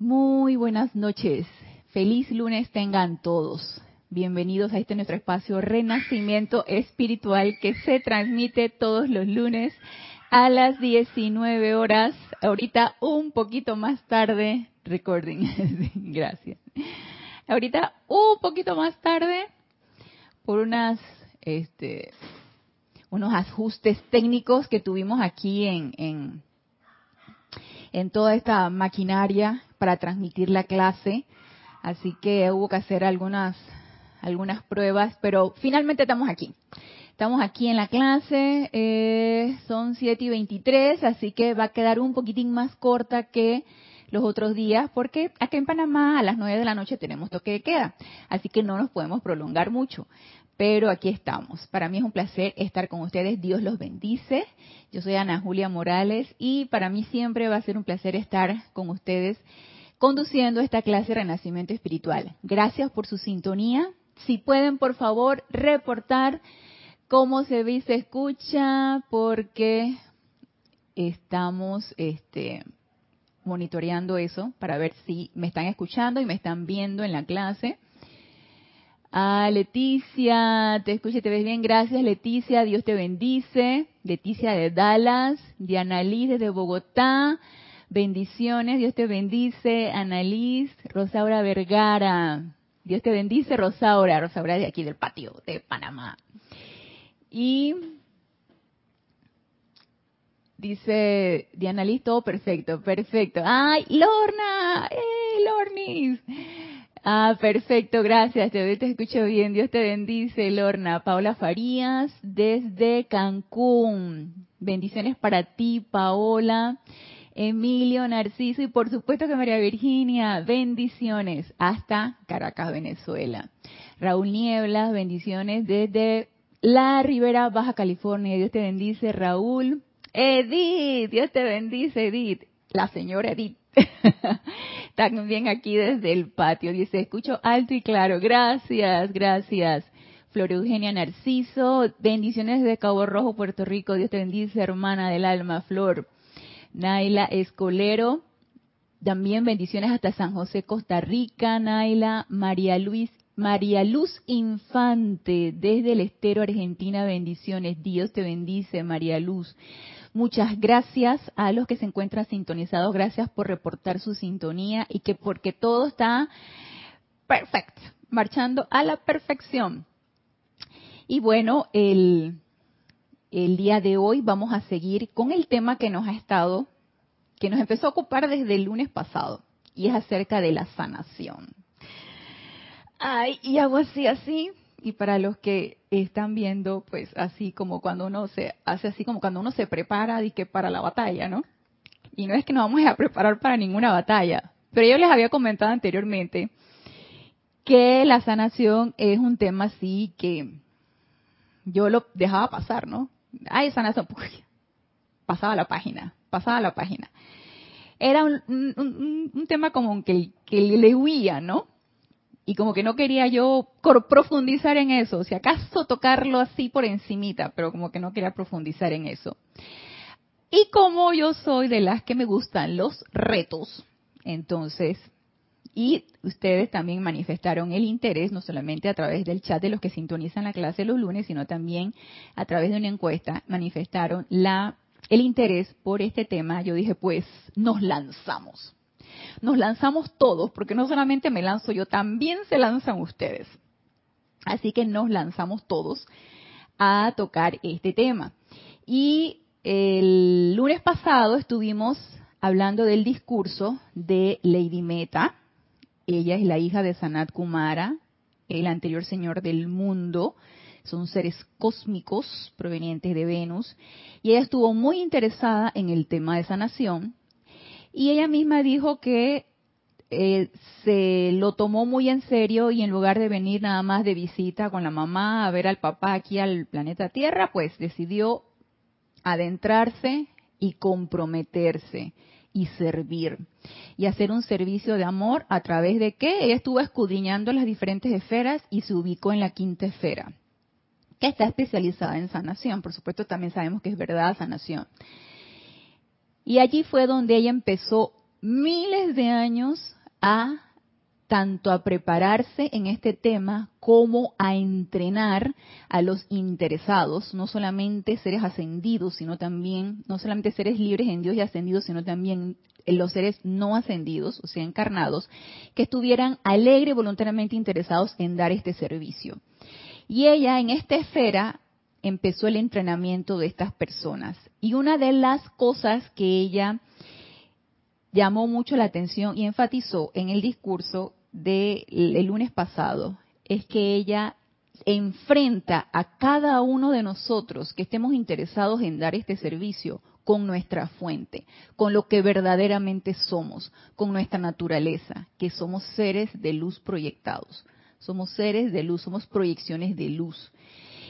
Muy buenas noches. Feliz lunes tengan todos. Bienvenidos a este nuestro espacio Renacimiento Espiritual que se transmite todos los lunes a las 19 horas. Ahorita un poquito más tarde. Recording. Gracias. Ahorita un poquito más tarde por unas este unos ajustes técnicos que tuvimos aquí en, en, en toda esta maquinaria para transmitir la clase. Así que hubo que hacer algunas, algunas pruebas, pero finalmente estamos aquí. Estamos aquí en la clase, eh, son 7 y 23, así que va a quedar un poquitín más corta que los otros días, porque acá en Panamá a las 9 de la noche tenemos toque de queda, así que no nos podemos prolongar mucho pero aquí estamos. Para mí es un placer estar con ustedes. Dios los bendice. Yo soy Ana Julia Morales y para mí siempre va a ser un placer estar con ustedes conduciendo esta clase de Renacimiento Espiritual. Gracias por su sintonía. Si pueden, por favor, reportar cómo se ve y se escucha, porque estamos este, monitoreando eso para ver si me están escuchando y me están viendo en la clase. Ah, Leticia, te escucho te ves bien. Gracias, Leticia. Dios te bendice. Leticia de Dallas. Diana Liz desde Bogotá. Bendiciones. Dios te bendice. Annalise. Rosaura Vergara. Dios te bendice, Rosaura. Rosaura de aquí del patio de Panamá. Y dice Diana Liz, todo perfecto, perfecto. ¡Ay, Lorna! ¡Eh, Lornis! Ah, perfecto, gracias. Te, te escucho bien. Dios te bendice, Lorna. Paola Farías, desde Cancún. Bendiciones para ti, Paola. Emilio, Narciso y por supuesto que María Virginia, bendiciones hasta Caracas, Venezuela. Raúl Nieblas, bendiciones desde La Ribera, Baja California. Dios te bendice, Raúl. Edith, Dios te bendice, Edith. La señora Edith. También aquí desde el patio. Dice, escucho alto y claro. Gracias, gracias. Flor Eugenia Narciso, bendiciones desde Cabo Rojo, Puerto Rico. Dios te bendice, hermana del alma, Flor. Naila Escolero, también bendiciones hasta San José, Costa Rica. Naila, María Luis, María Luz Infante, desde el Estero, Argentina, bendiciones. Dios te bendice, María Luz. Muchas gracias a los que se encuentran sintonizados. Gracias por reportar su sintonía y que porque todo está perfecto, marchando a la perfección. Y bueno, el, el día de hoy vamos a seguir con el tema que nos ha estado, que nos empezó a ocupar desde el lunes pasado, y es acerca de la sanación. Ay, y hago así, así, y para los que están viendo, pues así como cuando uno se hace así como cuando uno se prepara que para la batalla, ¿no? Y no es que nos vamos a preparar para ninguna batalla, pero yo les había comentado anteriormente que la sanación es un tema así que yo lo dejaba pasar, ¿no? Ay, sanación, pasaba la página, pasaba la página. Era un, tema como que le huía, ¿no? Y como que no quería yo profundizar en eso, si acaso tocarlo así por encimita, pero como que no quería profundizar en eso. Y como yo soy de las que me gustan los retos, entonces, y ustedes también manifestaron el interés, no solamente a través del chat de los que sintonizan la clase los lunes, sino también a través de una encuesta, manifestaron la, el interés por este tema, yo dije, pues nos lanzamos nos lanzamos todos, porque no solamente me lanzo yo, también se lanzan ustedes. Así que nos lanzamos todos a tocar este tema. Y el lunes pasado estuvimos hablando del discurso de Lady Meta. Ella es la hija de Sanat Kumara, el anterior señor del mundo. Son seres cósmicos provenientes de Venus. Y ella estuvo muy interesada en el tema de sanación y ella misma dijo que eh, se lo tomó muy en serio y en lugar de venir nada más de visita con la mamá a ver al papá aquí al planeta Tierra, pues decidió adentrarse y comprometerse y servir y hacer un servicio de amor a través de que ella estuvo escudriñando las diferentes esferas y se ubicó en la quinta esfera, que está especializada en sanación. Por supuesto, también sabemos que es verdad sanación. Y allí fue donde ella empezó miles de años a tanto a prepararse en este tema como a entrenar a los interesados, no solamente seres ascendidos, sino también, no solamente seres libres en Dios y ascendidos, sino también los seres no ascendidos, o sea, encarnados, que estuvieran alegre y voluntariamente interesados en dar este servicio. Y ella en esta esfera empezó el entrenamiento de estas personas. Y una de las cosas que ella llamó mucho la atención y enfatizó en el discurso del lunes pasado es que ella enfrenta a cada uno de nosotros que estemos interesados en dar este servicio con nuestra fuente, con lo que verdaderamente somos, con nuestra naturaleza, que somos seres de luz proyectados. Somos seres de luz, somos proyecciones de luz.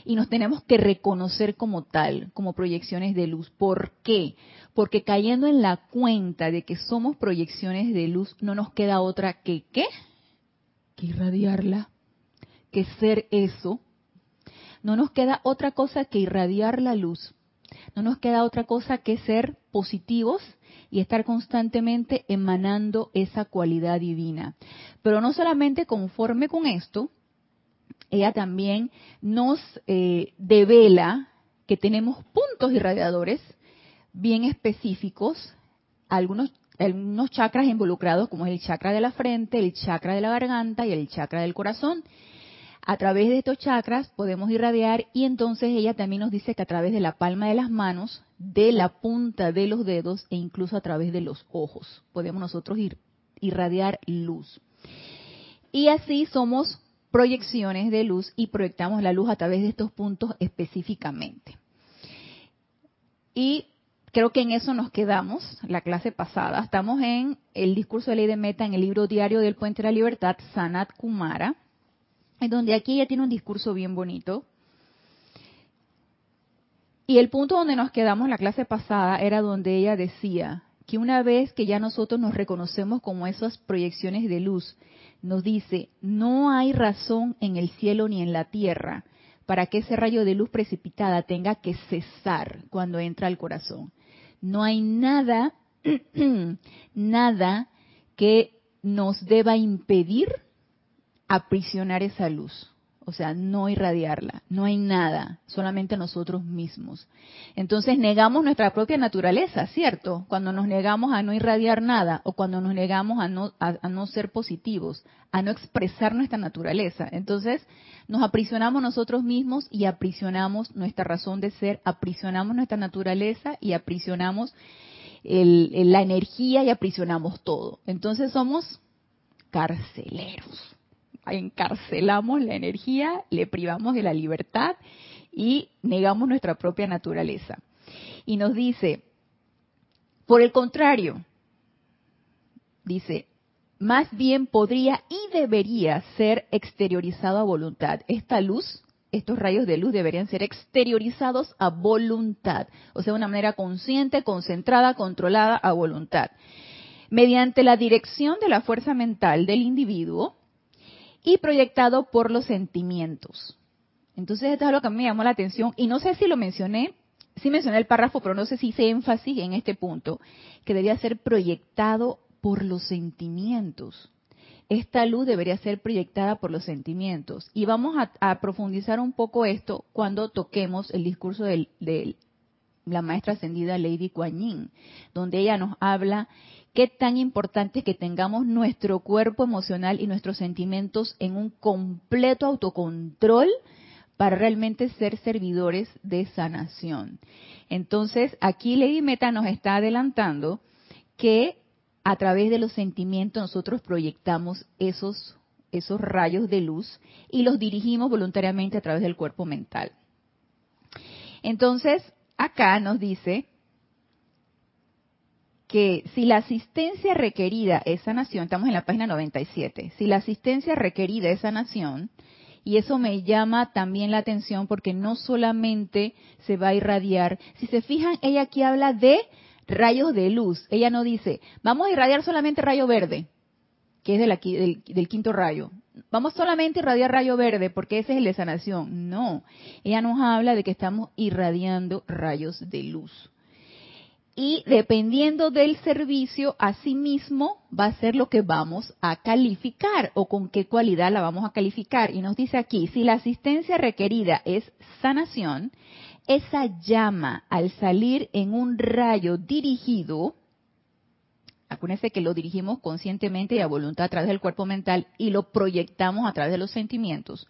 Y nos tenemos que reconocer como tal, como proyecciones de luz. ¿Por qué? Porque cayendo en la cuenta de que somos proyecciones de luz, no nos queda otra que qué? Que irradiarla, que ser eso. No nos queda otra cosa que irradiar la luz no nos queda otra cosa que ser positivos y estar constantemente emanando esa cualidad divina. Pero no solamente conforme con esto, ella también nos eh, devela que tenemos puntos irradiadores bien específicos, algunos, algunos chakras involucrados, como es el chakra de la frente, el chakra de la garganta y el chakra del corazón. A través de estos chakras podemos irradiar y entonces ella también nos dice que a través de la palma de las manos, de la punta de los dedos e incluso a través de los ojos podemos nosotros ir, irradiar luz. Y así somos proyecciones de luz y proyectamos la luz a través de estos puntos específicamente. Y creo que en eso nos quedamos la clase pasada. Estamos en el discurso de ley de meta en el libro diario del Puente de la Libertad, Sanat Kumara en donde aquí ella tiene un discurso bien bonito. Y el punto donde nos quedamos la clase pasada era donde ella decía que una vez que ya nosotros nos reconocemos como esas proyecciones de luz, nos dice, no hay razón en el cielo ni en la tierra para que ese rayo de luz precipitada tenga que cesar cuando entra al corazón. No hay nada, nada que nos deba impedir aprisionar esa luz, o sea, no irradiarla, no hay nada, solamente nosotros mismos. Entonces negamos nuestra propia naturaleza, ¿cierto? Cuando nos negamos a no irradiar nada o cuando nos negamos a no, a, no ser positivos, a no expresar nuestra naturaleza. Entonces nos aprisionamos nosotros mismos y aprisionamos nuestra razón de ser, aprisionamos nuestra naturaleza y aprisionamos la energía y aprisionamos todo. Entonces somos carceleros encarcelamos la energía, le privamos de la libertad y negamos nuestra propia naturaleza. Y nos dice, por el contrario, dice, más bien podría y debería ser exteriorizado a voluntad. Esta luz, estos rayos de luz deberían ser exteriorizados a voluntad, o sea, de una manera consciente, concentrada, controlada a voluntad. Mediante la dirección de la fuerza mental del individuo, y proyectado por los sentimientos. Entonces esto es lo que a me llamó la atención y no sé si lo mencioné, sí mencioné el párrafo, pero no sé si hice énfasis en este punto, que debía ser proyectado por los sentimientos. Esta luz debería ser proyectada por los sentimientos. Y vamos a, profundizar un poco esto cuando toquemos el discurso de la maestra ascendida Lady Kuan Yin, donde ella nos habla qué tan importante que tengamos nuestro cuerpo emocional y nuestros sentimientos en un completo autocontrol para realmente ser servidores de sanación. Entonces, aquí Lady Meta nos está adelantando que a través de los sentimientos nosotros proyectamos esos, esos rayos de luz y los dirigimos voluntariamente a través del cuerpo mental. Entonces, acá nos dice que si la asistencia requerida es sanación, estamos en la página 97, si la asistencia requerida es sanación, y eso me llama también la atención porque no solamente se va a irradiar, si se fijan, ella aquí habla de rayos de luz, ella no dice, vamos a irradiar solamente rayo verde, que es del, del quinto rayo, vamos solamente a irradiar rayo verde porque ese es el de sanación, no, ella nos habla de que estamos irradiando rayos de luz y dependiendo del servicio, asimismo va a ser lo que vamos a calificar o con qué cualidad la vamos a calificar. Y nos dice aquí, si la asistencia requerida es sanación, esa llama al salir en un rayo dirigido, acuérdense que lo dirigimos conscientemente y a voluntad a través del cuerpo mental y lo proyectamos a través de los sentimientos,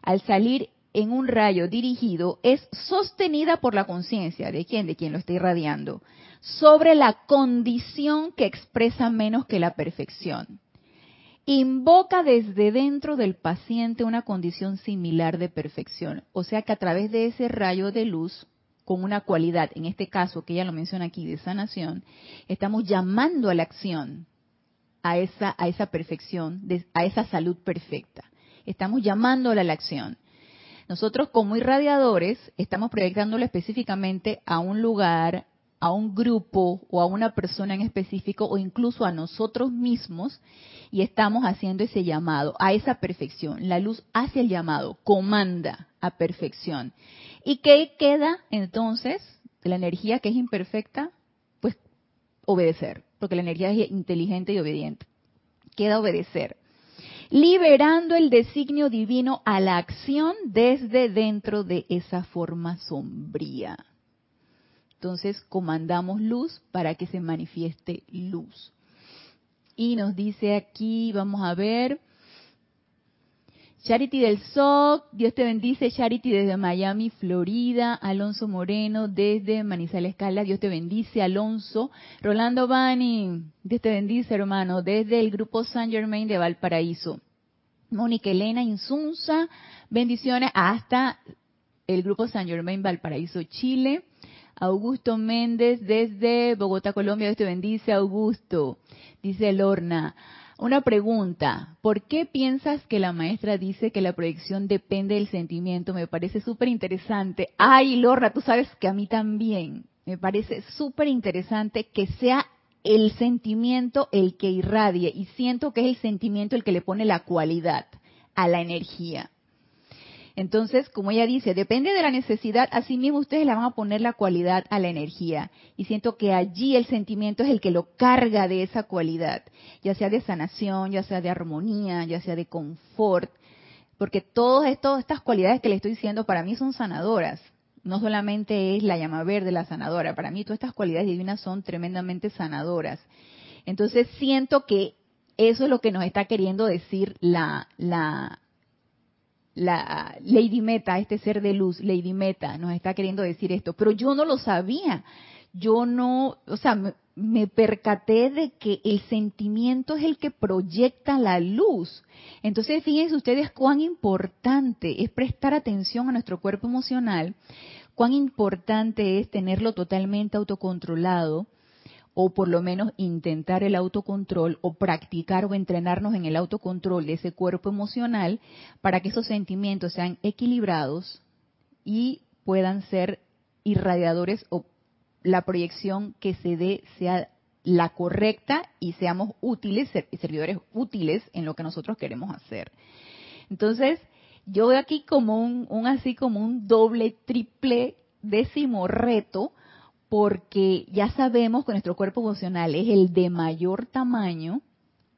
al salir en un rayo dirigido es sostenida por la conciencia de quién, de quien lo está irradiando, sobre la condición que expresa menos que la perfección. Invoca desde dentro del paciente una condición similar de perfección. O sea que a través de ese rayo de luz, con una cualidad, en este caso que ella lo menciona aquí, de sanación, estamos llamando a la acción a esa, a esa perfección, a esa salud perfecta. Estamos llamándola a la acción. Nosotros como irradiadores estamos proyectándolo específicamente a un lugar, a un grupo o a una persona en específico o incluso a nosotros mismos y estamos haciendo ese llamado a esa perfección. La luz hace el llamado, comanda a perfección. ¿Y qué queda entonces la energía que es imperfecta? Pues obedecer, porque la energía es inteligente y obediente. Queda obedecer liberando el designio divino a la acción desde dentro de esa forma sombría. Entonces comandamos luz para que se manifieste luz. Y nos dice aquí, vamos a ver, Charity del SOC, Dios te bendice, Charity desde Miami, Florida, Alonso Moreno desde Manizales Cala, Dios te bendice, Alonso, Rolando Bani, Dios te bendice, hermano, desde el grupo San Germain de Valparaíso. Mónica Elena Insunza, bendiciones hasta el grupo San Germain Valparaíso, Chile. Augusto Méndez desde Bogotá, Colombia, Dios te bendice, Augusto. Dice Lorna, una pregunta, ¿por qué piensas que la maestra dice que la proyección depende del sentimiento? Me parece súper interesante. Ay, Lorna, tú sabes que a mí también. Me parece súper interesante que sea el sentimiento el que irradie y siento que es el sentimiento el que le pone la cualidad a la energía. Entonces, como ella dice, depende de la necesidad, así mismo ustedes le van a poner la cualidad a la energía. Y siento que allí el sentimiento es el que lo carga de esa cualidad, ya sea de sanación, ya sea de armonía, ya sea de confort, porque todas estas cualidades que le estoy diciendo para mí son sanadoras no solamente es la llama verde la sanadora, para mí todas estas cualidades divinas son tremendamente sanadoras. Entonces siento que eso es lo que nos está queriendo decir la, la, la Lady Meta, este ser de luz, Lady Meta, nos está queriendo decir esto, pero yo no lo sabía. Yo no, o sea, me, percaté de que el sentimiento es el que proyecta la luz. Entonces, fíjense ustedes cuán importante es prestar atención a nuestro cuerpo emocional, cuán importante es tenerlo totalmente autocontrolado o por lo menos intentar el autocontrol o practicar o entrenarnos en el autocontrol de ese cuerpo emocional para que esos sentimientos sean equilibrados y puedan ser irradiadores o la proyección que se dé sea la correcta y seamos útiles, servidores útiles en lo que nosotros queremos hacer. Entonces, yo veo aquí como un, un así como un doble, triple, décimo reto, porque ya sabemos que nuestro cuerpo emocional es el de mayor tamaño,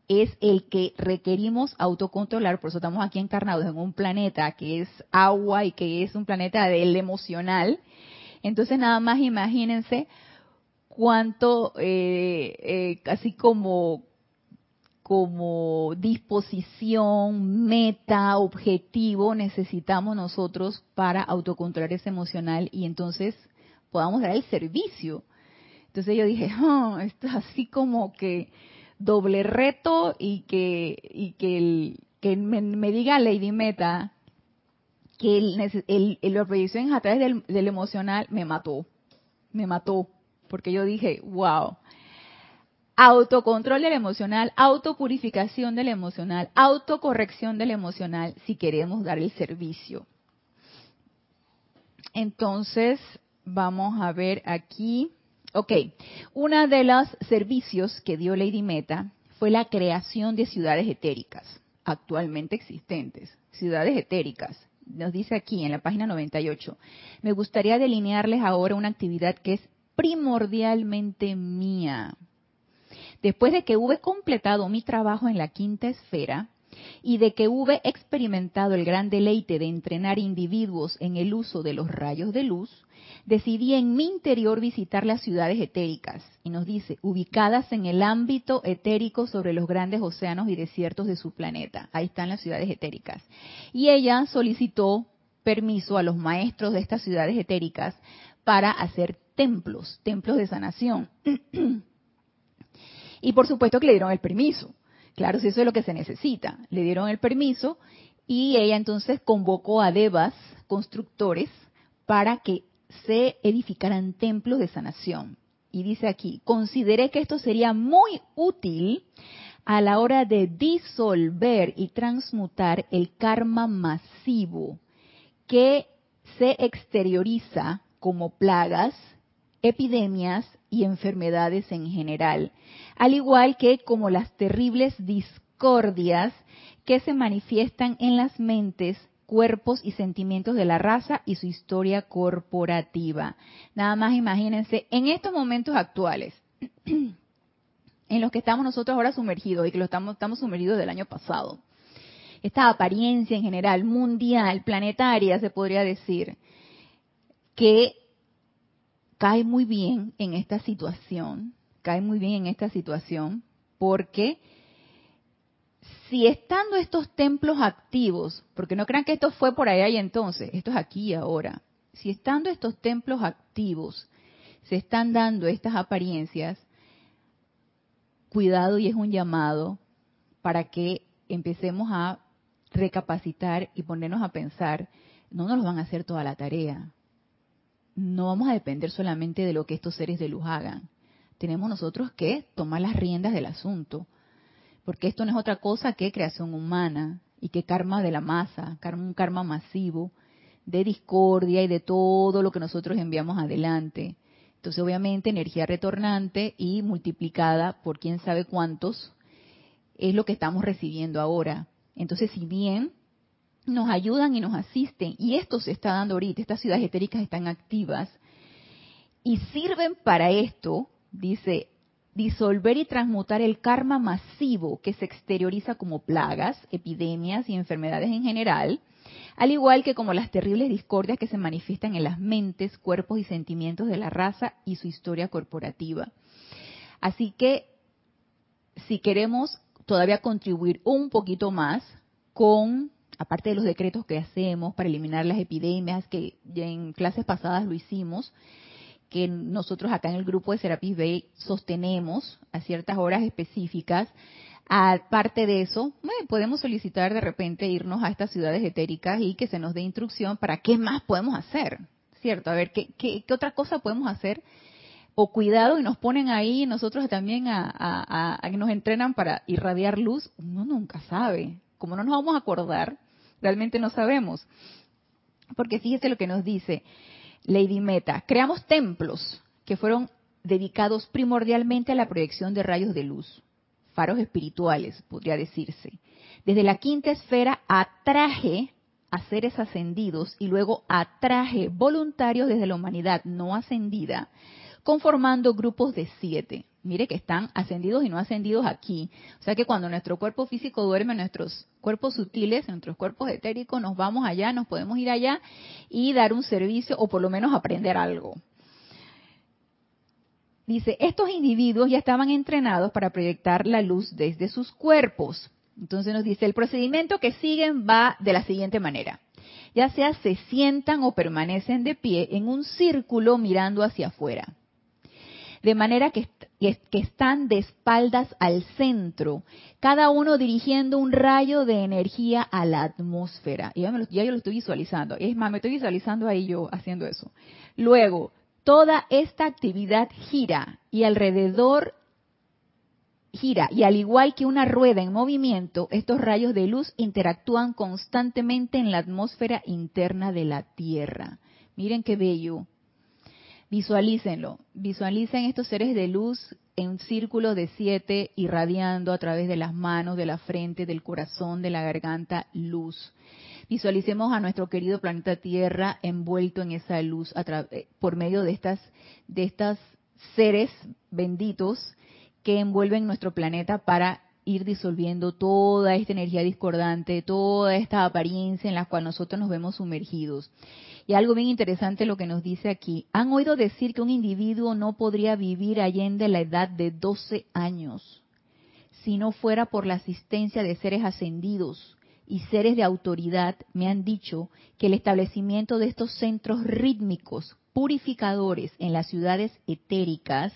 es el que requerimos autocontrolar, por eso estamos aquí encarnados en un planeta que es agua y que es un planeta del emocional. Entonces nada más imagínense cuánto, eh, eh, así como, como disposición, meta, objetivo necesitamos nosotros para autocontrolar ese emocional y entonces podamos dar el servicio. Entonces yo dije, oh, esto es así como que doble reto y que, y que, el, que me, diga Lady Meta que el, el, la proyección a través del, del emocional me mató, me mató porque yo dije, wow, autocontrol del emocional, autopurificación del emocional, autocorrección del emocional, si queremos dar el servicio. Entonces, vamos a ver aquí. Ok, uno de los servicios que dio Lady Meta fue la creación de ciudades etéricas, actualmente existentes, ciudades etéricas. Nos dice aquí en la página 98, me gustaría delinearles ahora una actividad que es primordialmente mía. Después de que hube completado mi trabajo en la quinta esfera y de que hube experimentado el gran deleite de entrenar individuos en el uso de los rayos de luz, decidí en mi interior visitar las ciudades etéricas, y nos dice, ubicadas en el ámbito etérico sobre los grandes océanos y desiertos de su planeta. Ahí están las ciudades etéricas. Y ella solicitó permiso a los maestros de estas ciudades etéricas para hacer templos, templos de sanación. y por supuesto que le dieron el permiso. Claro, si eso es lo que se necesita. Le dieron el permiso y ella entonces convocó a devas, constructores, para que se edificaran templos de sanación. Y dice aquí, consideré que esto sería muy útil a la hora de disolver y transmutar el karma masivo que se exterioriza como plagas, epidemias y enfermedades en general, al igual que como las terribles discordias que se manifiestan en las mentes cuerpos y sentimientos de la raza y su historia corporativa. Nada más imagínense, en estos momentos actuales, en los que estamos nosotros ahora sumergidos y que lo estamos, estamos sumergidos del año pasado, esta apariencia en general, mundial, planetaria, se podría decir, que cae muy bien en esta situación, cae muy bien en esta situación, porque si estando estos templos activos, porque no crean que esto fue por allá y entonces, esto es aquí y ahora, si estando estos templos activos se están dando estas apariencias, cuidado y es un llamado para que empecemos a recapacitar y ponernos a pensar, no nos van a hacer toda la tarea. No vamos a depender solamente de lo que estos seres de luz hagan. Tenemos nosotros que tomar las riendas del asunto porque esto no es otra cosa que creación humana y que karma de la masa, un karma masivo de discordia y de todo lo que nosotros enviamos adelante. Entonces, obviamente, energía retornante y multiplicada por quién sabe cuántos es lo que estamos recibiendo ahora. Entonces, si bien nos ayudan y nos asisten, y esto se está dando ahorita, estas ciudades etéricas están activas y sirven para esto, dice disolver y transmutar el karma masivo que se exterioriza como plagas, epidemias y enfermedades en general, al igual que como las terribles discordias que se manifiestan en las mentes, cuerpos y sentimientos de la raza y su historia corporativa. Así que si queremos todavía contribuir un poquito más con, aparte de los decretos que hacemos para eliminar las epidemias, que ya en clases pasadas lo hicimos, que nosotros acá en el grupo de Serapis Bay sostenemos a ciertas horas específicas. Aparte de eso, podemos solicitar de repente irnos a estas ciudades etéricas y que se nos dé instrucción para qué más podemos hacer, ¿cierto? A ver, ¿qué, qué, otra cosa podemos hacer? O cuidado y nos ponen ahí nosotros también a, a que nos entrenan para irradiar luz. Uno nunca sabe. Como no nos vamos a acordar, realmente no sabemos. Porque fíjese lo que nos dice. Lady Meta, creamos templos que fueron dedicados primordialmente a la proyección de rayos de luz, faros espirituales, podría decirse. Desde la quinta esfera atraje a seres ascendidos y luego atraje voluntarios desde la humanidad no ascendida, conformando grupos de siete mire que están ascendidos y no ascendidos aquí. O sea que cuando nuestro cuerpo físico duerme, nuestros cuerpos sutiles, nuestros cuerpos etéricos, nos vamos allá, nos podemos ir allá y dar un servicio o por lo menos aprender algo. Dice, estos individuos ya estaban entrenados para proyectar la luz desde sus cuerpos. Entonces nos dice, el procedimiento que siguen va de la siguiente manera. Ya sea se sientan o permanecen de pie en un círculo mirando hacia afuera de manera que, están de espaldas al centro, cada uno dirigiendo un rayo de energía a la atmósfera. Ya, ya yo lo estoy visualizando. Es más, me estoy visualizando ahí yo haciendo eso. Luego, toda esta actividad gira y alrededor gira y al igual que una rueda en movimiento, estos rayos de luz interactúan constantemente en la atmósfera interna de la Tierra. Miren qué bello. Visualícenlo, visualicen estos seres de luz en un círculo de siete irradiando a través de las manos, de la frente, del corazón, de la garganta, luz. Visualicemos a nuestro querido planeta Tierra envuelto en esa luz eh, por medio de estas, de estas seres benditos que envuelven nuestro planeta para ir disolviendo toda esta energía discordante, toda esta apariencia en la cual nosotros nos vemos sumergidos. Y algo bien interesante lo que nos dice aquí. Han oído decir que un individuo no podría vivir allende la edad de 12 años si no fuera por la asistencia de seres ascendidos y seres de autoridad. Me han dicho que el establecimiento de estos centros rítmicos purificadores en las ciudades etéricas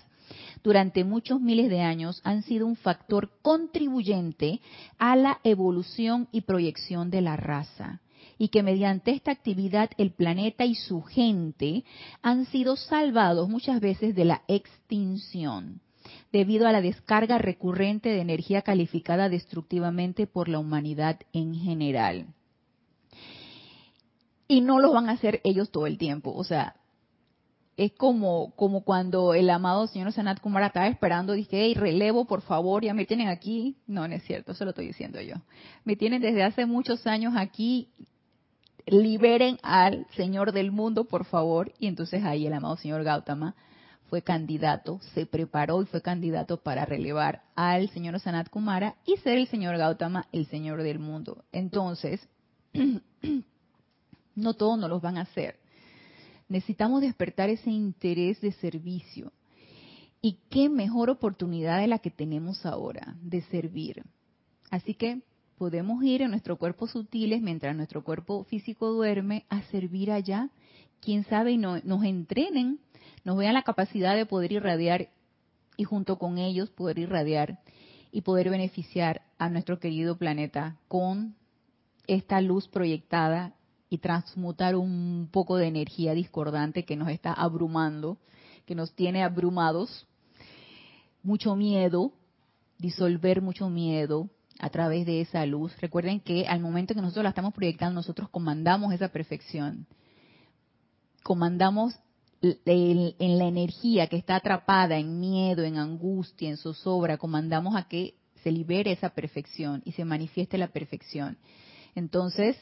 durante muchos miles de años han sido un factor contribuyente a la evolución y proyección de la raza y que mediante esta actividad el planeta y su gente han sido salvados muchas veces de la extinción debido a la descarga recurrente de energía calificada destructivamente por la humanidad en general. Y no lo van a hacer ellos todo el tiempo, o sea, es como, como cuando el amado señor Sanat Kumara estaba esperando, dije, hey, relevo, por favor, ya me tienen aquí. No, no es cierto, eso lo estoy diciendo yo. Me tienen desde hace muchos años aquí, liberen al Señor del mundo, por favor. Y entonces ahí el amado señor Gautama fue candidato, se preparó y fue candidato para relevar al señor Sanat Kumara y ser el señor Gautama el Señor del mundo. Entonces, no todos nos los van a hacer necesitamos despertar ese interés de servicio. Y qué mejor oportunidad de la que tenemos ahora de servir. Así que podemos ir en nuestro cuerpo sutiles mientras nuestro cuerpo físico duerme a servir allá. Quién sabe y nos entrenen, nos vean la capacidad de poder irradiar y junto con ellos poder irradiar y poder beneficiar a nuestro querido planeta con esta luz proyectada y transmutar un poco de energía discordante que nos está abrumando, que nos tiene abrumados, mucho miedo, disolver mucho miedo a través de esa luz. Recuerden que al momento que nosotros la estamos proyectando, nosotros comandamos esa perfección. Comandamos en la energía que está atrapada en miedo, en angustia, en zozobra, comandamos a que se libere esa perfección y se manifieste la perfección. Entonces,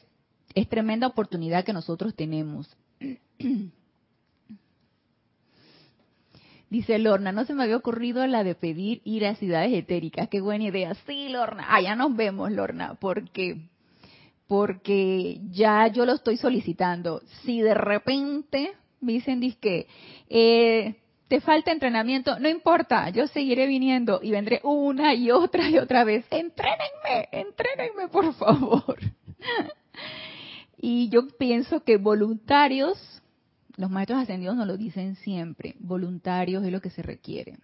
es tremenda oportunidad que nosotros tenemos. Dice Lorna, no se me había ocurrido la de pedir ir a ciudades etéricas. Qué buena idea. Sí, Lorna. Ah, ya nos vemos, Lorna. Porque, porque ya yo lo estoy solicitando. Si de repente me dicen, que eh, te falta entrenamiento, no importa, yo seguiré viniendo y vendré una y otra y otra vez. Entrénenme, entrénenme, por favor. Y yo pienso que voluntarios, los maestros ascendidos nos lo dicen siempre, voluntarios es lo que se requiere.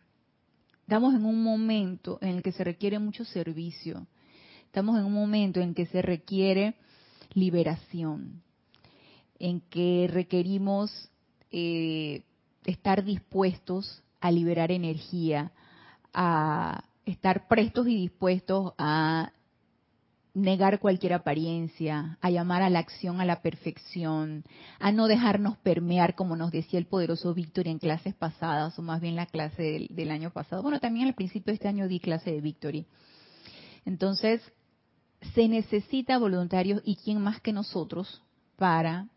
Estamos en un momento en el que se requiere mucho servicio. Estamos en un momento en que se requiere liberación, en que requerimos eh, estar dispuestos a liberar energía, a estar prestos y dispuestos a negar cualquier apariencia, a llamar a la acción a la perfección, a no dejarnos permear, como nos decía el poderoso Víctor en clases pasadas, o más bien la clase del, año pasado. Bueno, también al principio de este año di clase de Victory. Entonces, se necesita voluntarios y quién más que nosotros para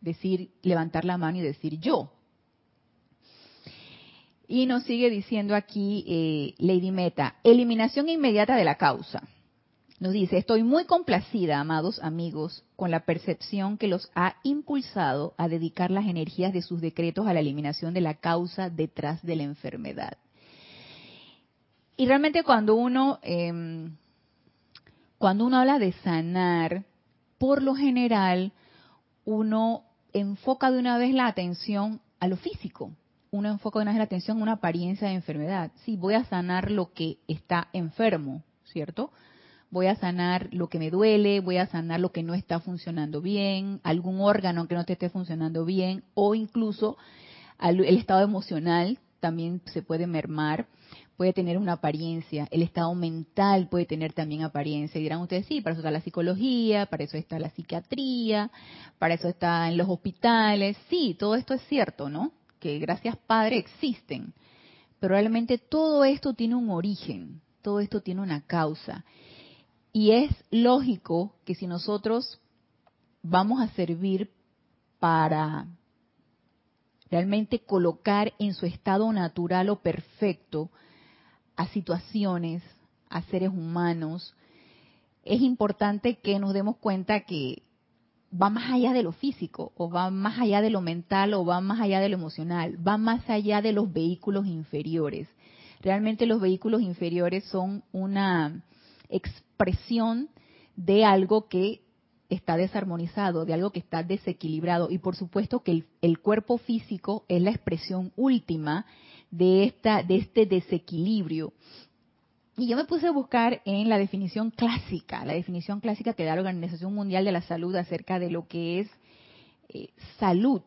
decir, levantar la mano y decir yo. Y nos sigue diciendo aquí eh, Lady Meta, eliminación inmediata de la causa nos dice, estoy muy complacida, amados amigos, con la percepción que los ha impulsado a dedicar las energías de sus decretos a la eliminación de la causa detrás de la enfermedad. Y realmente cuando uno, em, cuando uno habla de sanar, por lo general, uno enfoca de una vez la atención a lo físico. Uno enfoca de una vez la atención a una apariencia de enfermedad. Sí, voy a sanar lo que está enfermo, ¿cierto? Voy a sanar lo que me duele, voy a sanar lo que no está funcionando bien, algún órgano que no te esté funcionando bien o incluso el estado emocional también se puede mermar, puede tener una apariencia, el estado mental puede tener también apariencia. Y dirán ustedes, sí, para eso está la psicología, para eso está la psiquiatría, para eso está en los hospitales. Sí, todo esto es cierto, ¿no? Que gracias Padre existen. Pero realmente todo esto tiene un origen, todo esto tiene una causa. Y es lógico que si nosotros vamos a servir para realmente colocar en su estado natural o perfecto a situaciones, a seres humanos, es importante que nos demos cuenta que va más allá de lo físico, o va más allá de lo mental, o va más allá de lo emocional, va más allá de los vehículos inferiores. Realmente los vehículos inferiores son una expresión de algo que está desarmonizado, de algo que está desequilibrado. Y por supuesto que el, cuerpo físico es la expresión última de, esta, de este desequilibrio. Y yo me puse a buscar en la definición clásica, la definición clásica que da la Organización Mundial de la Salud acerca de lo que es eh, salud.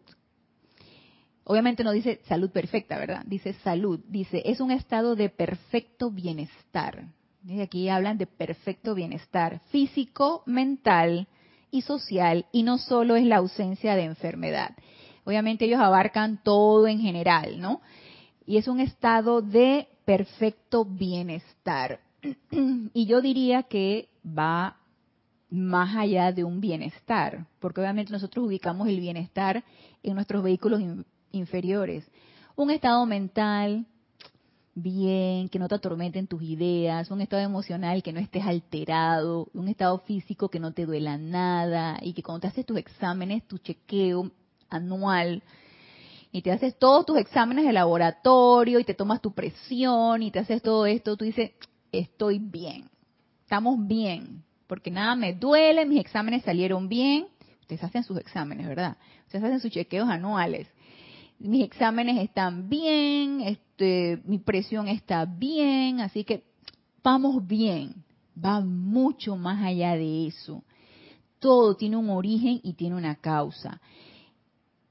Obviamente no dice salud perfecta, ¿verdad? Dice salud. Dice, es un estado de perfecto bienestar. Y aquí hablan de perfecto bienestar físico, mental y social, y no solo es la ausencia de enfermedad. Obviamente ellos abarcan todo en general, ¿no? Y es un estado de perfecto bienestar. y yo diría que va más allá de un bienestar, porque obviamente nosotros ubicamos el bienestar en nuestros vehículos inferiores. Un estado mental bien, que no te atormenten tus ideas, un estado emocional que no estés alterado, un estado físico que no te duela nada y que cuando te haces tus exámenes, tu chequeo anual, y te haces todos tus exámenes de laboratorio y te tomas tu presión y te haces todo esto, tú dices, estoy bien, estamos bien, porque nada me duele, mis exámenes salieron bien. Ustedes hacen sus exámenes, ¿verdad? Ustedes hacen sus chequeos anuales. Mis exámenes están bien, este, mi presión está bien, así que vamos bien. Va mucho más allá de eso. Todo tiene un origen y tiene una causa.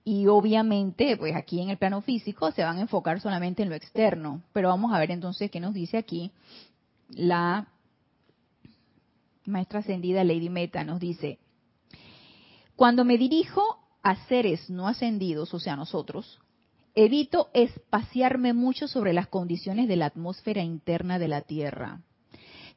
Y obviamente, pues aquí en el plano físico se van a enfocar solamente en lo externo. Pero vamos a ver entonces qué nos dice aquí la maestra ascendida Lady Meta. Nos dice, cuando me dirijo a seres no ascendidos, o sea, nosotros, evito espaciarme mucho sobre las condiciones de la atmósfera interna de la Tierra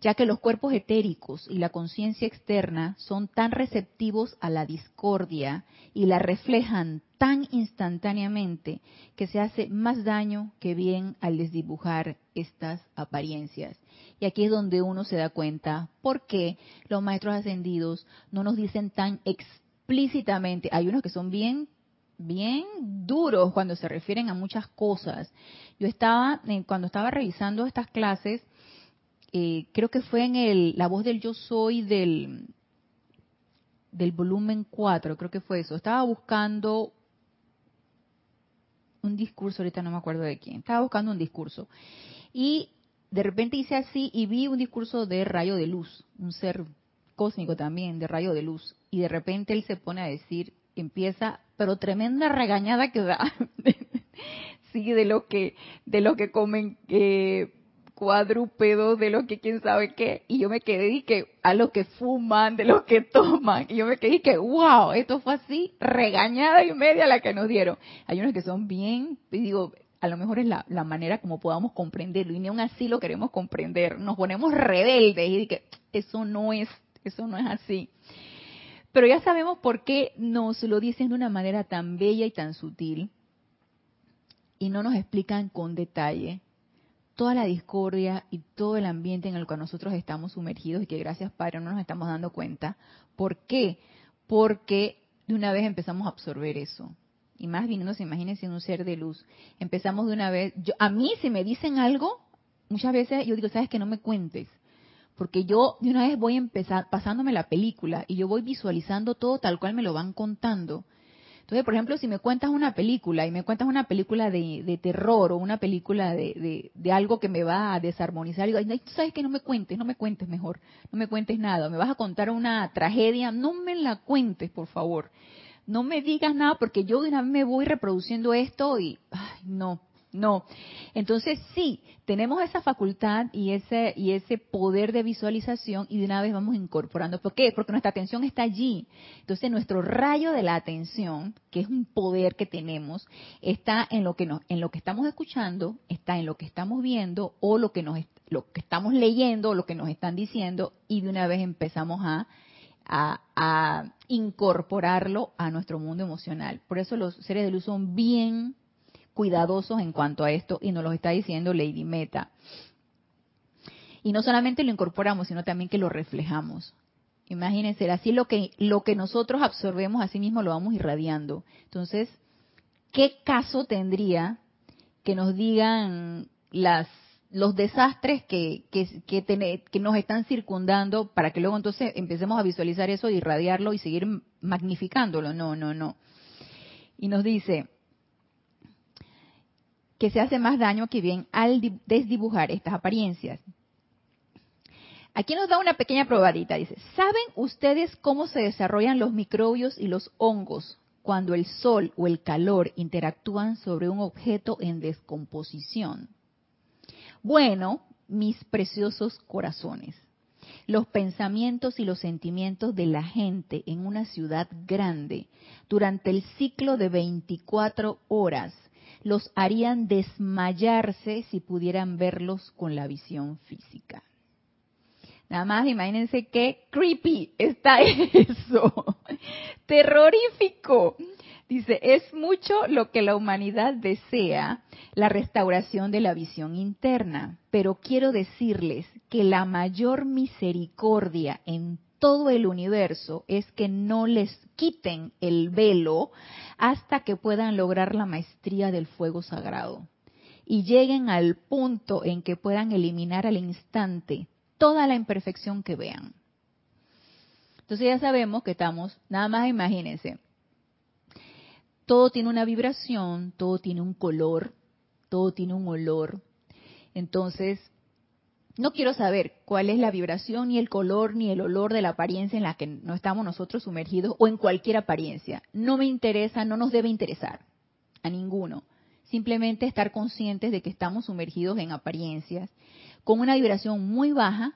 ya que los cuerpos etéricos y la conciencia externa son tan receptivos a la discordia y la reflejan tan instantáneamente que se hace más daño que bien al desdibujar estas apariencias. Y aquí es donde uno se da cuenta por qué los maestros ascendidos no nos dicen tan explícitamente, hay unos que son bien bien duros cuando se refieren a muchas cosas. Yo estaba, eh, cuando estaba revisando estas clases, eh, creo que fue en el, la voz del yo soy del, del volumen 4, creo que fue eso. Estaba buscando un discurso, ahorita no me acuerdo de quién, estaba buscando un discurso. Y de repente hice así y vi un discurso de rayo de luz, un ser cósmico también, de rayo de luz. Y de repente él se pone a decir, empieza, pero tremenda regañada que da. sí, de lo que, de lo que comen, eh, cuadrúpedos, de lo que quién sabe qué, y yo me quedé y que a lo que fuman, de lo que toman, y yo me quedé y que wow, esto fue así, regañada y media la que nos dieron. Hay unos que son bien, digo, a lo mejor es la, la manera como podamos comprenderlo, y ni aún así lo queremos comprender, nos ponemos rebeldes y que eso no es, eso no es así. Pero ya sabemos por qué nos lo dicen de una manera tan bella y tan sutil, y no nos explican con detalle toda la discordia y todo el ambiente en el que nosotros estamos sumergidos y que gracias Padre no nos estamos dando cuenta. ¿Por qué? Porque de una vez empezamos a absorber eso. Y más viniéndose, imagínense un ser de luz. Empezamos de una vez. Yo, a mí, si me dicen algo, muchas veces yo digo, sabes que no me cuentes. Porque yo de una vez voy empezar pasándome la película y yo voy visualizando todo tal cual me lo van contando. Entonces, por ejemplo, si me cuentas una película y me cuentas una película de, terror o una película de, algo que me va a desarmonizar, digo, Ay, tú sabes que no me cuentes, no me cuentes mejor, no me cuentes nada, me vas a contar una tragedia, no me la cuentes, por favor. No me digas nada porque yo de una vez me voy reproduciendo esto y, ay, no, no. Entonces sí, tenemos esa facultad y ese, y ese poder de visualización y de una vez vamos incorporando. ¿Por qué? Porque nuestra atención está allí. Entonces nuestro rayo de la atención, que es un poder que tenemos, está en lo que nos, en lo que estamos escuchando, está en lo que estamos viendo o lo que nos, lo que estamos leyendo, o lo que nos están diciendo y de una vez empezamos a a, incorporarlo a nuestro mundo emocional. Por eso los seres de luz son bien cuidadosos en cuanto a esto y nos lo está diciendo Lady Meta. Y no solamente lo incorporamos, sino también que lo reflejamos. Imagínense, así lo que, lo que nosotros absorbemos, así mismo lo vamos irradiando. Entonces, ¿qué caso tendría que nos digan las los desastres que, que, que, nos están circundando para que luego entonces empecemos a visualizar eso, irradiarlo y seguir magnificándolo. No, no, no. Y nos dice que se hace más daño que bien al desdibujar estas apariencias. Aquí nos da una pequeña probadita. Dice, ¿saben ustedes cómo se desarrollan los microbios y los hongos cuando el sol o el calor interactúan sobre un objeto en descomposición? Bueno, mis preciosos corazones, los pensamientos y los sentimientos de la gente en una ciudad grande durante el ciclo de 24 horas los harían desmayarse si pudieran verlos con la visión física. Nada más imagínense qué creepy está eso. Terrorífico. Dice, es mucho lo que la humanidad desea, la restauración de la visión interna, pero quiero decirles que la mayor misericordia en todo el universo es que no les quiten el velo hasta que puedan lograr la maestría del fuego sagrado y lleguen al punto en que puedan eliminar al instante toda la imperfección que vean. Entonces ya sabemos que estamos, nada más imagínense, todo tiene una vibración, todo tiene un color, todo tiene un olor. Entonces, no quiero saber cuál es la vibración, ni el color, ni el olor de la apariencia en la que no estamos nosotros sumergidos o en cualquier apariencia. No me interesa, no nos debe interesar a ninguno. Simplemente estar conscientes de que estamos sumergidos en apariencias con una vibración muy baja,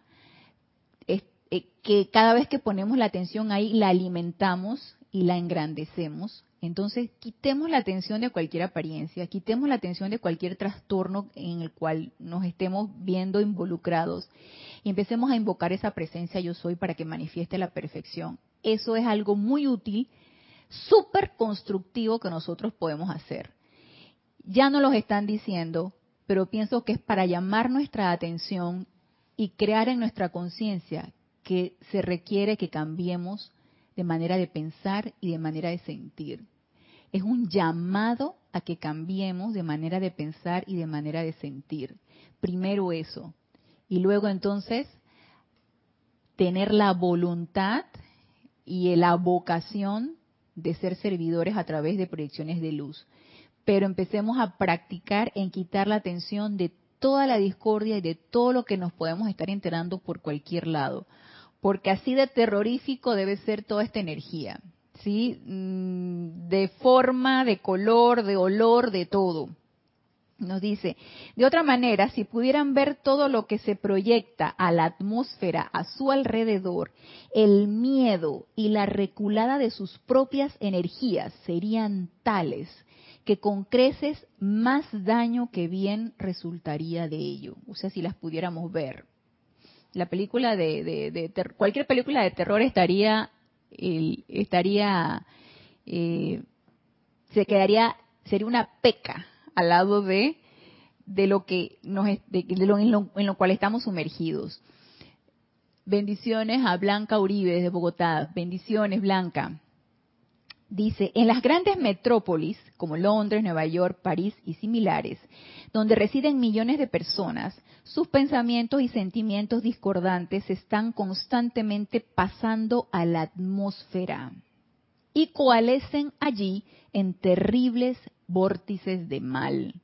eh, que cada vez que ponemos la atención ahí la alimentamos y la engrandecemos. Entonces, quitemos la atención de cualquier apariencia, quitemos la atención de cualquier trastorno en el cual nos estemos viendo involucrados y empecemos a invocar esa presencia yo soy para que manifieste la perfección. Eso es algo muy útil, súper constructivo que nosotros podemos hacer. Ya no los están diciendo, pero pienso que es para llamar nuestra atención y crear en nuestra conciencia que se requiere que cambiemos de manera de pensar y de manera de sentir. Es un llamado a que cambiemos de manera de pensar y de manera de sentir. Primero eso. Y luego entonces tener la voluntad y la vocación de ser servidores a través de proyecciones de luz pero empecemos a practicar en quitar la atención de toda la discordia y de todo lo que nos podemos estar enterando por cualquier lado, porque así de terrorífico debe ser toda esta energía, ¿sí? Mm, de forma, de color, de olor, de todo. Nos dice, de otra manera, si pudieran ver todo lo que se proyecta a la atmósfera a su alrededor, el miedo y la reculada de sus propias energías serían tales que con creces más daño que bien resultaría de ello. O sea, si las pudiéramos ver. La película de, de, cualquier película de terror estaría, estaría, eh, se quedaría, sería una peca al lado de, de lo que nos, de, lo, en, lo, en lo cual estamos sumergidos. Bendiciones a Blanca Uribe desde Bogotá. Bendiciones, Blanca. Dice, en las grandes metrópolis como Londres, Nueva York, París y similares, donde residen millones de personas, sus pensamientos y sentimientos discordantes están constantemente pasando a la atmósfera y coalescen allí en terribles vórtices de mal,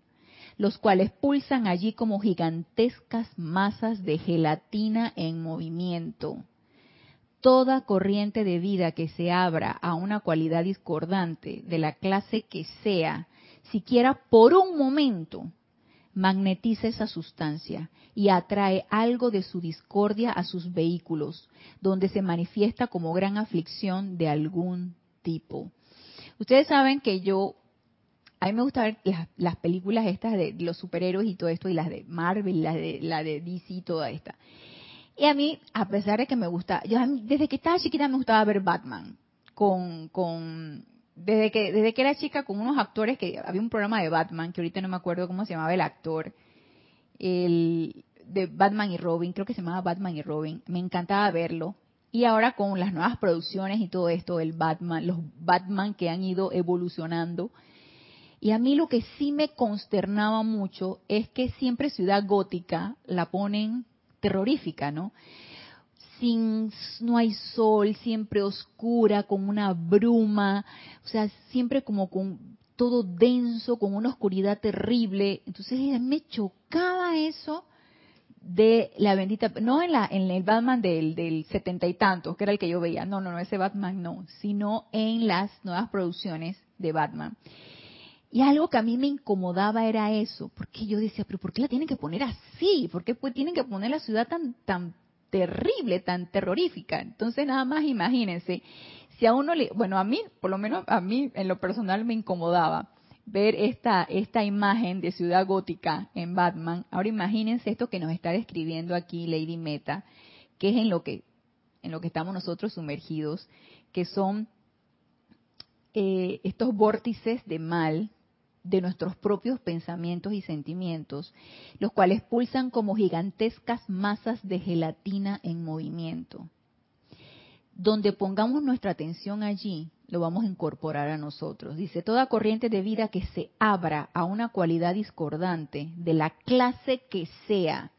los cuales pulsan allí como gigantescas masas de gelatina en movimiento toda corriente de vida que se abra a una cualidad discordante de la clase que sea, siquiera por un momento, magnetiza esa sustancia y atrae algo de su discordia a sus vehículos, donde se manifiesta como gran aflicción de algún tipo. Ustedes saben que yo, a mí me gustan ver las, películas estas de los superhéroes y todo esto, y las de Marvel, las de, la de DC y toda esta. Y a mí, a pesar de que me gusta, yo desde que estaba chiquita me gustaba ver Batman con, con desde que, desde que era chica con unos actores que había un programa de Batman, que ahorita no me acuerdo cómo se llamaba el actor, el de Batman y Robin, creo que se llamaba Batman y Robin, me encantaba verlo. Y ahora con las nuevas producciones y todo esto, el Batman, los Batman que han ido evolucionando. Y a mí lo que sí me consternaba mucho es que siempre Ciudad Gótica la ponen terrorífica, ¿no? Sin, no hay sol, siempre oscura, con una bruma, o sea, siempre como con todo denso, con una oscuridad terrible. Entonces me chocaba eso de la bendita, no en la en el Batman del del setenta y tantos, que era el que yo veía, no, no, no, ese Batman no, sino en las nuevas producciones de Batman. Y algo que a mí me incomodaba era eso, porque yo decía, pero ¿por qué la tienen que poner así? ¿Por qué pues, tienen que poner la ciudad tan tan terrible, tan terrorífica? Entonces nada más imagínense, si a uno le, bueno, a mí, por lo menos a mí en lo personal me incomodaba ver esta, esta imagen de ciudad gótica en Batman. Ahora imagínense esto que nos está describiendo aquí Lady Meta, que es en lo que, en lo que estamos nosotros sumergidos, que son eh, estos vórtices de mal de nuestros propios pensamientos y sentimientos, los cuales pulsan como gigantescas masas de gelatina en movimiento. Donde pongamos nuestra atención allí, lo vamos a incorporar a nosotros. Dice, toda corriente de vida que se abra a una cualidad discordante, de la clase que sea,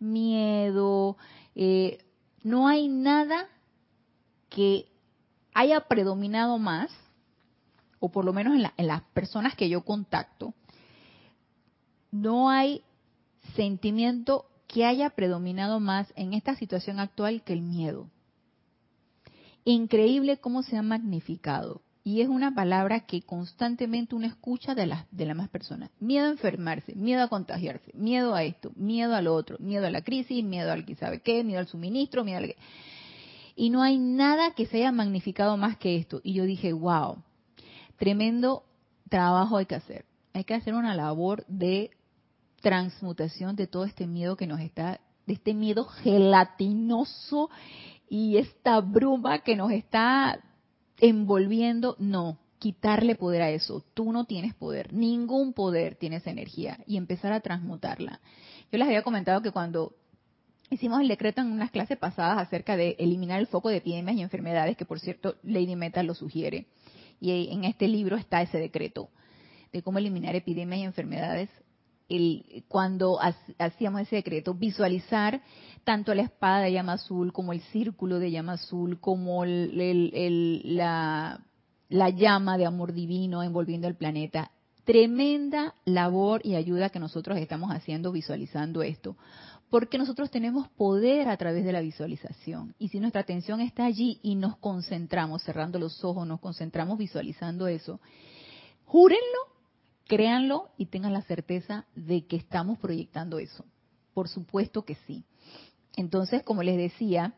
miedo, eh, no hay nada que haya predominado más, o por lo menos en, en las personas que yo contacto, no hay sentimiento que haya predominado más en esta situación actual que el miedo. Increíble cómo se ha magnificado. Y es una palabra que constantemente uno escucha de las de las más personas. Miedo a enfermarse, miedo a contagiarse, miedo a esto, miedo a lo otro, miedo a la crisis, miedo al que sabe qué, miedo al suministro, miedo al que... Y no hay nada que se haya magnificado más que esto. Y yo dije, wow, tremendo trabajo hay que hacer. Hay que hacer una labor de transmutación de todo este miedo que nos está, de este miedo gelatinoso y esta bruma que nos está envolviendo, no, quitarle poder a eso. Tú no tienes poder, ningún poder tienes energía y empezar a transmutarla. Yo les había comentado que cuando hicimos el decreto en unas clases pasadas acerca de eliminar el foco de epidemias y enfermedades, que por cierto Lady Meta lo sugiere, y en este libro está ese decreto de cómo eliminar epidemias y enfermedades, cuando hacíamos ese decreto, visualizar tanto la espada de llama azul como el círculo de llama azul, como la, la llama de amor divino envolviendo el planeta. Tremenda labor y ayuda que nosotros estamos haciendo visualizando esto, porque nosotros tenemos poder a través de la visualización. Y si nuestra atención está allí y nos concentramos, cerrando los ojos, nos concentramos visualizando eso, júrenlo, créanlo y tengan la certeza de que estamos proyectando eso. Por supuesto que sí. Entonces, como les decía,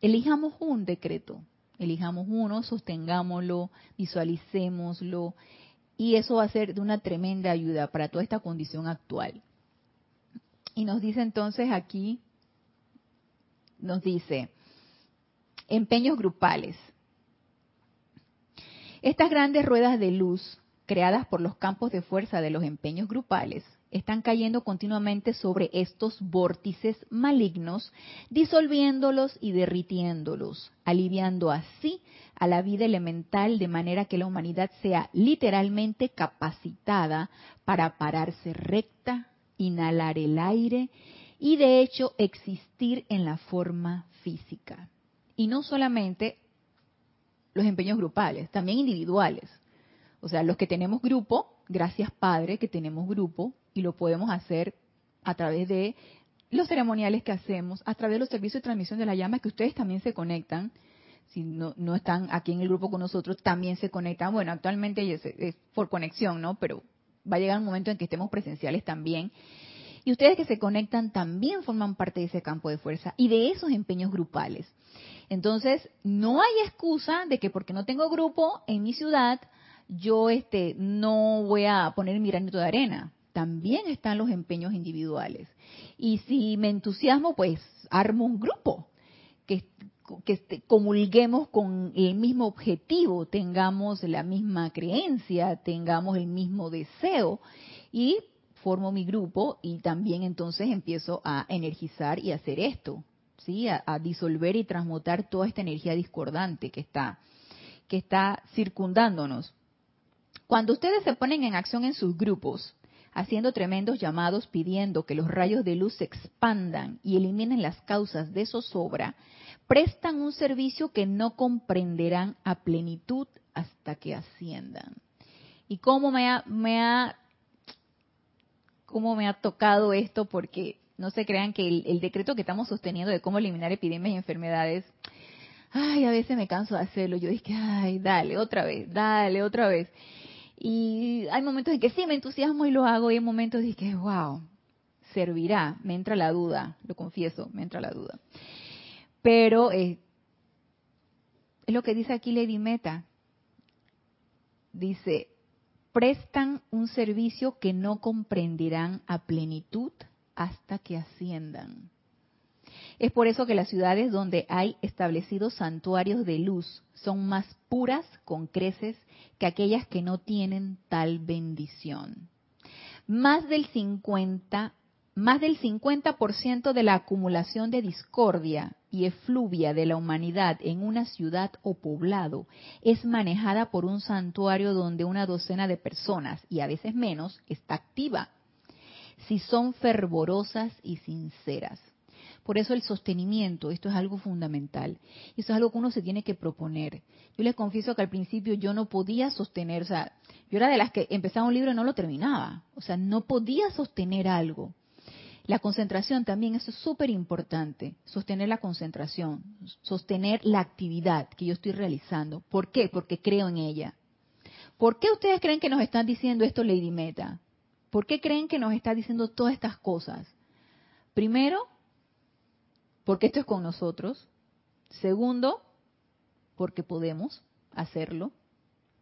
elijamos un decreto, elijamos uno, sostengámoslo, visualicémoslo, y eso va a ser de una tremenda ayuda para toda esta condición actual. Y nos dice entonces aquí, nos dice, empeños grupales. Estas grandes ruedas de luz creadas por los campos de fuerza de los empeños grupales están cayendo continuamente sobre estos vórtices malignos, disolviéndolos y derritiéndolos, aliviando así a la vida elemental de manera que la humanidad sea literalmente capacitada para pararse recta, inhalar el aire y de hecho existir en la forma física. Y no solamente los empeños grupales, también individuales. O sea, los que tenemos grupo, gracias Padre que tenemos grupo, y lo podemos hacer a través de los ceremoniales que hacemos, a través de los servicios de transmisión de la llama, que ustedes también se conectan. Si no, no están aquí en el grupo con nosotros, también se conectan. Bueno, actualmente es, es por conexión, ¿no? Pero va a llegar un momento en que estemos presenciales también. Y ustedes que se conectan también forman parte de ese campo de fuerza y de esos empeños grupales. Entonces, no hay excusa de que porque no tengo grupo en mi ciudad, yo este no voy a poner mi granito de arena también están los empeños individuales. Y si me entusiasmo, pues armo un grupo que este, comulguemos con el mismo objetivo, tengamos la misma creencia, tengamos el mismo deseo y formo mi grupo y también entonces empiezo a energizar y hacer esto, ¿sí? A, a, disolver y transmutar toda esta energía discordante que está que está circundándonos. Cuando ustedes se ponen en acción en sus grupos, haciendo tremendos llamados pidiendo que los rayos de luz se expandan y eliminen las causas de zozobra, prestan un servicio que no comprenderán a plenitud hasta que asciendan. Y cómo me ha, me ha, tocado esto, porque no se crean que el, el decreto que estamos sosteniendo de cómo eliminar epidemias y enfermedades, ay, a veces me canso de hacerlo. Yo dije, ay, dale, otra vez, dale, otra vez. Y hay momentos en que sí me entusiasmo y lo hago, y hay momentos en que, wow, servirá. Me entra la duda, lo confieso, me entra la duda. Pero eh, es lo que dice aquí Lady Meta. Dice, prestan un servicio que no comprenderán a plenitud hasta que asciendan. Es por eso que las ciudades donde hay establecidos santuarios de luz son más puras con creces que aquellas que no tienen tal bendición. Más del 50 más del 50% de la acumulación de discordia y efluvia de la humanidad en una ciudad o poblado es manejada por un santuario donde una docena de personas, y a veces menos, está activa, si son fervorosas y sinceras. Por eso el sostenimiento, esto es algo fundamental. Eso es algo que uno se tiene que proponer. Yo les confieso que al principio yo no podía sostener, o sea, yo era de las que empezaba un libro y no lo terminaba. O sea, no podía sostener algo. La concentración también es súper importante, sostener la concentración, sostener la actividad que yo estoy realizando. ¿Por qué? Porque creo en ella. ¿Por qué ustedes creen que nos están diciendo esto Lady Meta? ¿Por qué creen que nos está diciendo todas estas cosas? Primero, porque esto es con nosotros. Segundo, porque podemos hacerlo.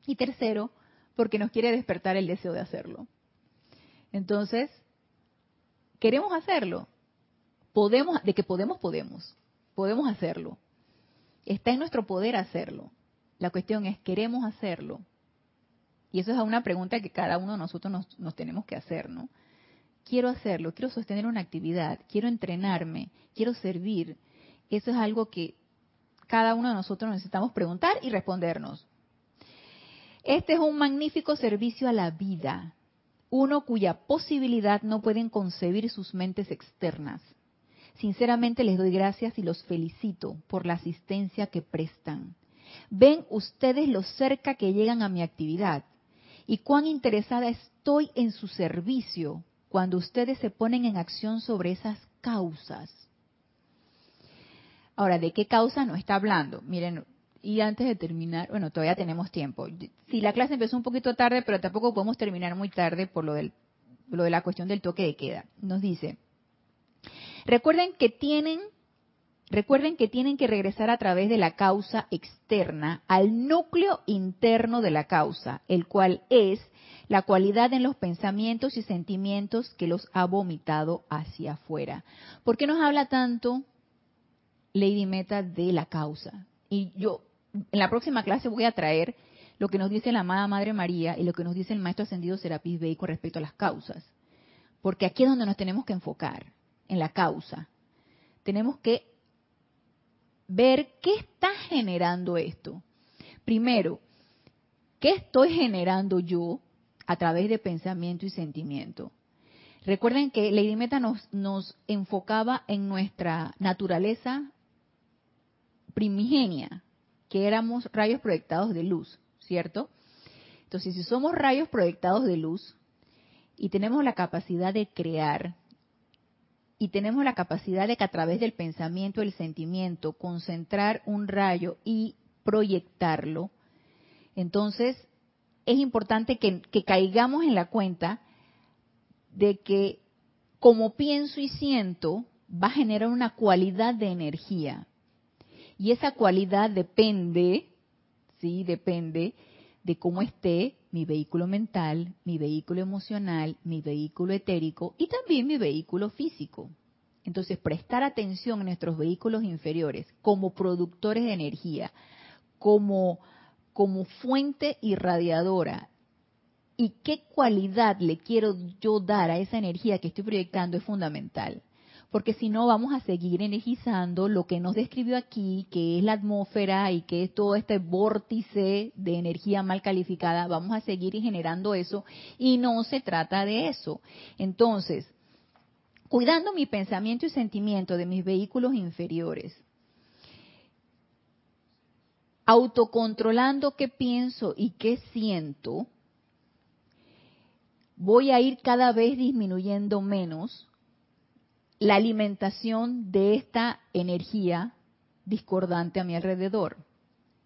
Y tercero, porque nos quiere despertar el deseo de hacerlo. Entonces, queremos hacerlo. Podemos, de que podemos, podemos. Podemos hacerlo. Está en nuestro poder hacerlo. La cuestión es, ¿queremos hacerlo? Y eso es una pregunta que cada uno de nosotros nos, nos tenemos que hacer, ¿no? quiero hacerlo, quiero sostener una actividad, quiero entrenarme, quiero servir. Eso es algo que cada uno de nosotros necesitamos preguntar y respondernos. Este es un magnífico servicio a la vida, uno cuya posibilidad no pueden concebir sus mentes externas. Sinceramente les doy gracias y los felicito por la asistencia que prestan. Ven ustedes lo cerca que llegan a mi actividad y cuán interesada estoy en su servicio cuando ustedes se ponen en acción sobre esas causas. Ahora, ¿de qué causa no está hablando? Miren, y antes de terminar, bueno, todavía tenemos tiempo. Sí, la clase empezó un poquito tarde, pero tampoco podemos terminar muy tarde por lo, del, lo de la cuestión del toque de queda. Nos dice, recuerden que tienen Recuerden que tienen que regresar a través de la causa externa al núcleo interno de la causa, el cual es la cualidad en los pensamientos y sentimientos que los ha vomitado hacia afuera. ¿Por qué nos habla tanto Lady Meta de la causa? Y yo en la próxima clase voy a traer lo que nos dice la amada Madre María y lo que nos dice el Maestro Ascendido Serapis Bey con respecto a las causas. Porque aquí es donde nos tenemos que enfocar, en la causa. Tenemos que ver qué está generando esto. Primero, ¿qué estoy generando yo a través de pensamiento y sentimiento. Recuerden que Lady Meta nos, nos enfocaba en nuestra naturaleza primigenia, que éramos rayos proyectados de luz, ¿cierto? Entonces, si somos rayos proyectados de luz y tenemos la capacidad de crear, y tenemos la capacidad de que a través del pensamiento, el sentimiento, concentrar un rayo y proyectarlo, entonces es importante que, caigamos en la cuenta de que como pienso y siento va a generar una cualidad de energía. Y esa cualidad depende, sí, depende de cómo esté mi vehículo mental, mi vehículo emocional, mi vehículo etérico y también mi vehículo físico. Entonces, prestar atención a nuestros vehículos inferiores como productores de energía, como, como fuente irradiadora, y qué cualidad le quiero yo dar a esa energía que estoy proyectando es fundamental porque si no vamos a seguir energizando lo que nos describió aquí, que es la atmósfera y que es todo este vórtice de energía mal calificada, vamos a seguir generando eso y no se trata de eso. Entonces, cuidando mi pensamiento y sentimiento de mis vehículos inferiores, autocontrolando qué pienso y qué siento, voy a ir cada vez disminuyendo menos la alimentación de esta energía discordante a mi alrededor.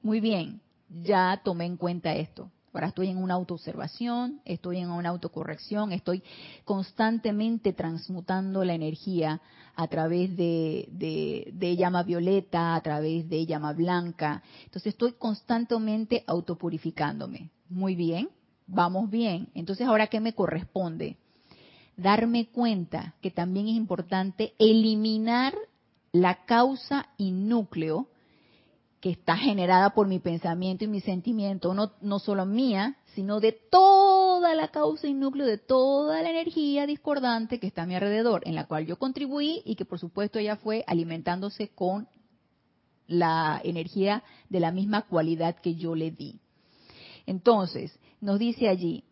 Muy bien, ya tomé en cuenta esto. Ahora estoy en una autoobservación, estoy en una autocorrección, estoy constantemente transmutando la energía a través de, de, llama violeta, a través de llama blanca. Entonces estoy constantemente autopurificándome. Muy bien, vamos bien. Entonces ahora, ¿qué me corresponde? Darme cuenta que también es importante eliminar la causa y núcleo que está generada por mi pensamiento y mi sentimiento, no, no solo mía, sino de toda la causa y núcleo, de toda la energía discordante que está a mi alrededor, en la cual yo contribuí y que por supuesto ella fue alimentándose con la energía de la misma cualidad que yo le di. Entonces, nos dice allí,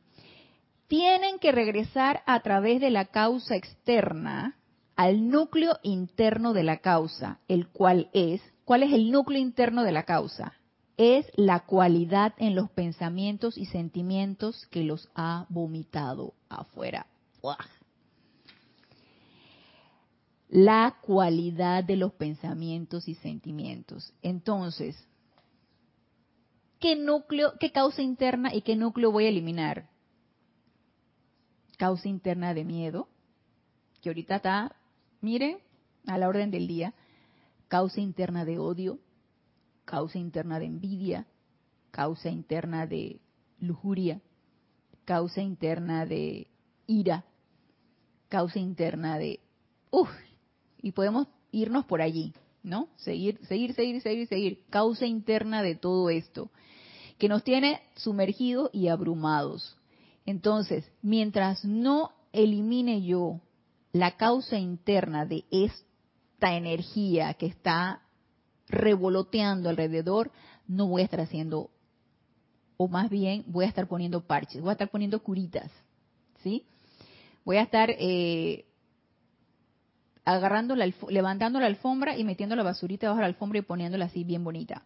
tienen que regresar a través de la causa externa al núcleo interno de la causa, el cual es, ¿cuál es el núcleo interno de la causa? Es la cualidad en los pensamientos y sentimientos que los ha vomitado afuera. La cualidad de los pensamientos y sentimientos. Entonces, ¿qué núcleo, qué causa interna y qué núcleo voy a eliminar? Causa interna de miedo, que ahorita está, miren, a la orden del día, causa interna de odio, causa interna de envidia, causa interna de lujuria, causa interna de ira, causa interna de, uff, y podemos irnos por allí, ¿no? Seguir, seguir, seguir, seguir, seguir, causa interna de todo esto, que nos tiene sumergidos y abrumados. Entonces, mientras no elimine yo la causa interna de esta energía que está revoloteando alrededor, no voy a estar haciendo, o más bien voy a estar poniendo parches, voy a estar poniendo curitas, ¿sí? Voy a estar eh, agarrando, la, levantando la alfombra y metiendo la basurita bajo la alfombra y poniéndola así bien bonita.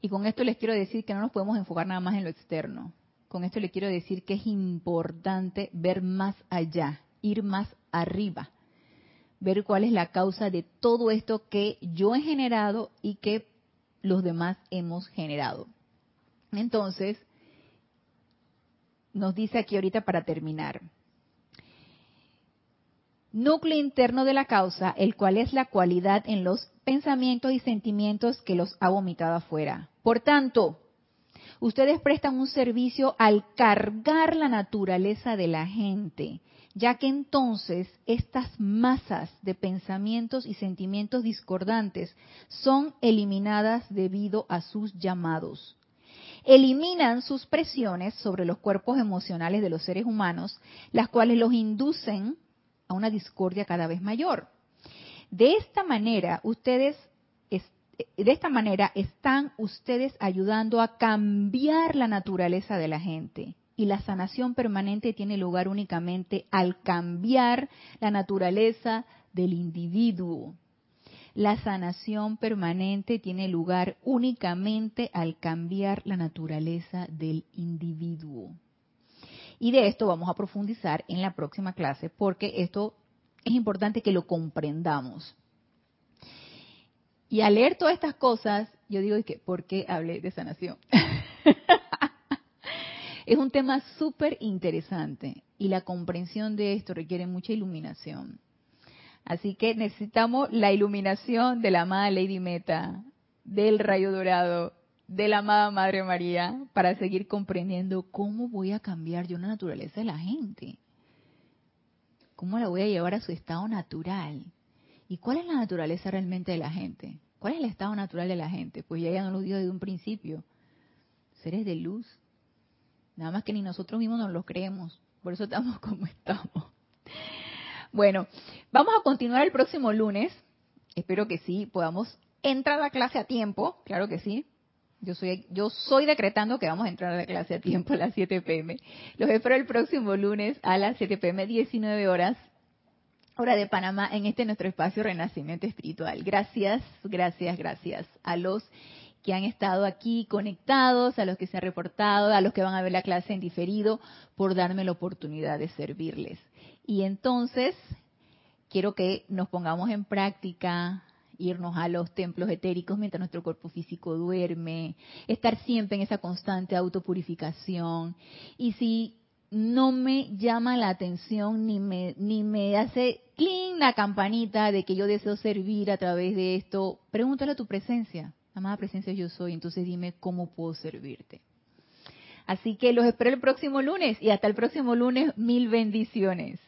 Y con esto les quiero decir que no nos podemos enfocar nada más en lo externo. Con esto le quiero decir que es importante ver más allá, ir más arriba, ver cuál es la causa de todo esto que yo he generado y que los demás hemos generado. Entonces, nos dice aquí ahorita para terminar. Núcleo interno de la causa, el cual es la cualidad en los pensamientos y sentimientos que los ha vomitado afuera. Por tanto, ustedes prestan un servicio al cargar la naturaleza de la gente, ya que entonces estas masas de pensamientos y sentimientos discordantes son eliminadas debido a sus llamados. Eliminan sus presiones sobre los cuerpos emocionales de los seres humanos, las cuales los inducen a una discordia cada vez mayor. De esta manera, ustedes de esta manera están ustedes ayudando a cambiar la naturaleza de la gente. Y la sanación permanente tiene lugar únicamente al cambiar la naturaleza del individuo. La sanación permanente tiene lugar únicamente al cambiar la naturaleza del individuo. Y de esto vamos a profundizar en la próxima clase porque esto es importante que lo comprendamos. Y al leer todas estas cosas, yo digo, que, ¿por qué hablé de sanación? es un tema súper interesante y la comprensión de esto requiere mucha iluminación. Así que necesitamos la iluminación de la amada Lady Meta, del rayo dorado, de la amada Madre María, para seguir comprendiendo cómo voy a cambiar yo la naturaleza de la gente. ¿Cómo la voy a llevar a su estado natural? ¿Y cuál es la naturaleza realmente de la gente? ¿Cuál es el estado natural de la gente? Pues ya ya lo digo desde un principio. Seres de luz. Nada más que ni nosotros mismos nos lo creemos. Por eso estamos como estamos. Bueno, vamos a continuar el próximo lunes. Espero que sí, podamos entrar a la clase a tiempo. Claro que sí. Yo soy, yo soy decretando que vamos a entrar a la clase a tiempo a las 7 pm. Los espero el próximo lunes a las 7 pm, 19 horas, hora de Panamá, en este nuestro espacio Renacimiento Espiritual. Gracias, gracias, gracias a los que han estado aquí conectados, a los que se han reportado, a los que van a ver la clase en diferido, por darme la oportunidad de servirles. Y entonces, quiero que nos pongamos en práctica irnos a los templos etéricos mientras nuestro cuerpo físico duerme, estar siempre en esa constante autopurificación. Y si no me llama la atención ni me, ni me hace clean la campanita de que yo deseo servir a través de esto, pregúntale a tu presencia. Amada presencia yo soy, entonces dime cómo puedo servirte. Así que los espero el próximo lunes y hasta el próximo lunes, mil bendiciones.